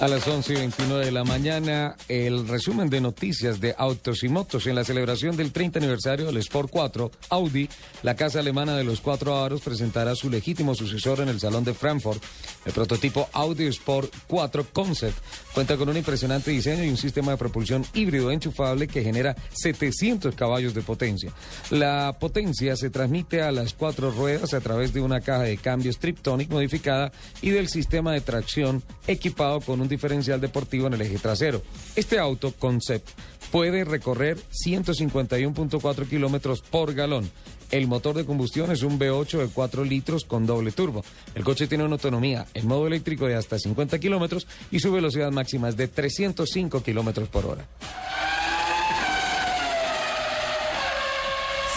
A las 11 y 29 de la mañana, el resumen de noticias de autos y motos en la celebración del 30 aniversario del Sport 4, Audi, la casa alemana de los cuatro aros, presentará su legítimo sucesor en el Salón de Frankfurt. El prototipo Audi Sport 4 Concept cuenta con un impresionante diseño y un sistema de propulsión híbrido enchufable que genera 700 caballos de potencia. La potencia se transmite a las cuatro ruedas a través de una caja de cambios Triptonic modificada y del sistema de tracción equipado con un diferencial deportivo en el eje trasero. Este auto concept puede recorrer 151.4 kilómetros por galón. El motor de combustión es un V8 de 4 litros con doble turbo. El coche tiene una autonomía en modo eléctrico de hasta 50 kilómetros y su velocidad máxima es de 305 kilómetros por hora.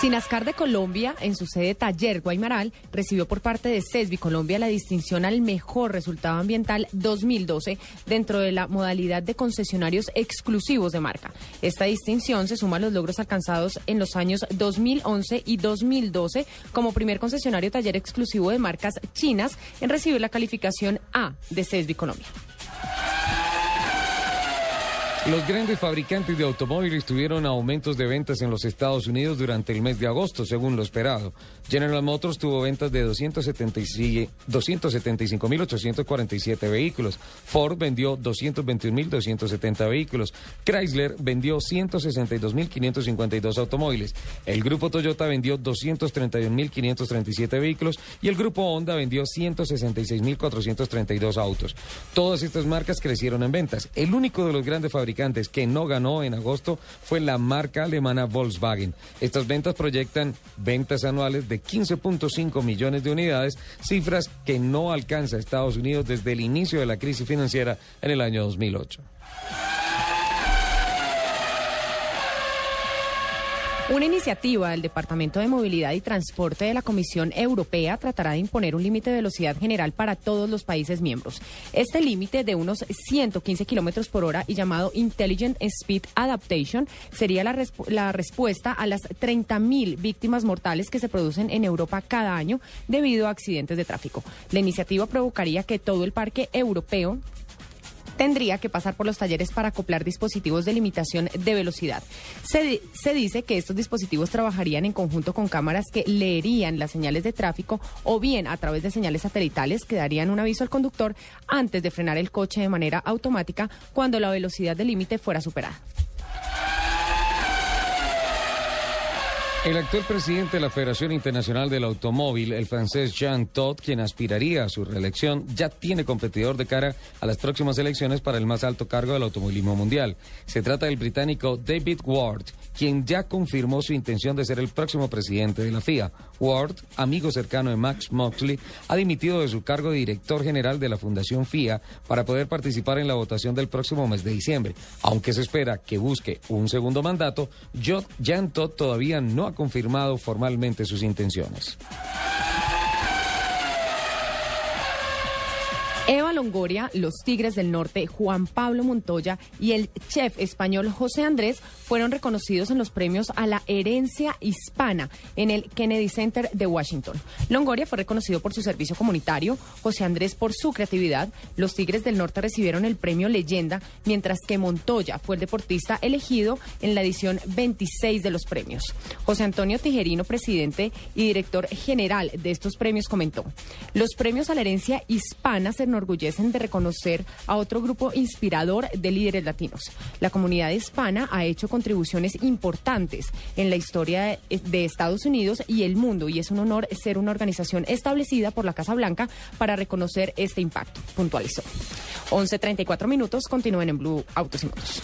Sinascar de Colombia, en su sede Taller Guaymaral, recibió por parte de CESBI Colombia la distinción al mejor resultado ambiental 2012 dentro de la modalidad de concesionarios exclusivos de marca. Esta distinción se suma a los logros alcanzados en los años 2011 y 2012 como primer concesionario taller exclusivo de marcas chinas en recibir la calificación A de CESBI Colombia. Los grandes fabricantes de automóviles tuvieron aumentos de ventas en los Estados Unidos durante el mes de agosto, según lo esperado. General Motors tuvo ventas de 275.847 vehículos. Ford vendió 221.270 vehículos. Chrysler vendió 162.552 automóviles. El grupo Toyota vendió 231.537 vehículos y el grupo Honda vendió 166.432 autos. Todas estas marcas crecieron en ventas. El único de los grandes fabricantes que no ganó en agosto fue la marca alemana Volkswagen. Estas ventas proyectan ventas anuales de 15.5 millones de unidades, cifras que no alcanza Estados Unidos desde el inicio de la crisis financiera en el año 2008. Una iniciativa del Departamento de Movilidad y Transporte de la Comisión Europea tratará de imponer un límite de velocidad general para todos los países miembros. Este límite de unos 115 kilómetros por hora y llamado Intelligent Speed Adaptation sería la, respuesta a las 30.000 víctimas mortales que se producen en Europa cada año debido a accidentes de tráfico. La iniciativa provocaría que todo el parque europeo tendría que pasar por los talleres para acoplar dispositivos de limitación de velocidad. Se, dice que estos dispositivos trabajarían en conjunto con cámaras que leerían las señales de tráfico o bien a través de señales satelitales que darían un aviso al conductor antes de frenar el coche de manera automática cuando la velocidad de límite fuera superada. El actual presidente de la Federación Internacional del Automóvil, el francés Jean Todt, quien aspiraría a su reelección, ya tiene competidor de cara a las próximas elecciones para el más alto cargo del automovilismo mundial. Se trata del británico David Ward, quien ya confirmó su intención de ser el próximo presidente de la FIA. Ward, amigo cercano de Max Moxley, ha dimitido de su cargo de director general de la Fundación FIA para poder participar en la votación del próximo mes de diciembre. Aunque se espera que busque un segundo mandato, Jean Todt todavía no ha confirmado formalmente sus intenciones. Longoria, los Tigres del Norte, Juan Pablo Montoya y el chef español José Andrés fueron reconocidos en los premios a la herencia hispana en el Kennedy Center de Washington. Longoria fue reconocido por su servicio comunitario, José Andrés por su creatividad. Los Tigres del Norte recibieron el premio Leyenda, mientras que Montoya fue el deportista elegido en la edición 26 de los premios. José Antonio Tijerino, presidente y director general de estos premios, comentó: Los premios a la herencia hispana se enorgullecen de reconocer a otro grupo inspirador de líderes latinos. La comunidad hispana ha hecho contribuciones importantes en la historia de, Estados Unidos y el mundo y es un honor ser una organización establecida por la Casa Blanca para reconocer este impacto, puntualizó. 11.34 minutos, continúen en Blue Autos y Motos.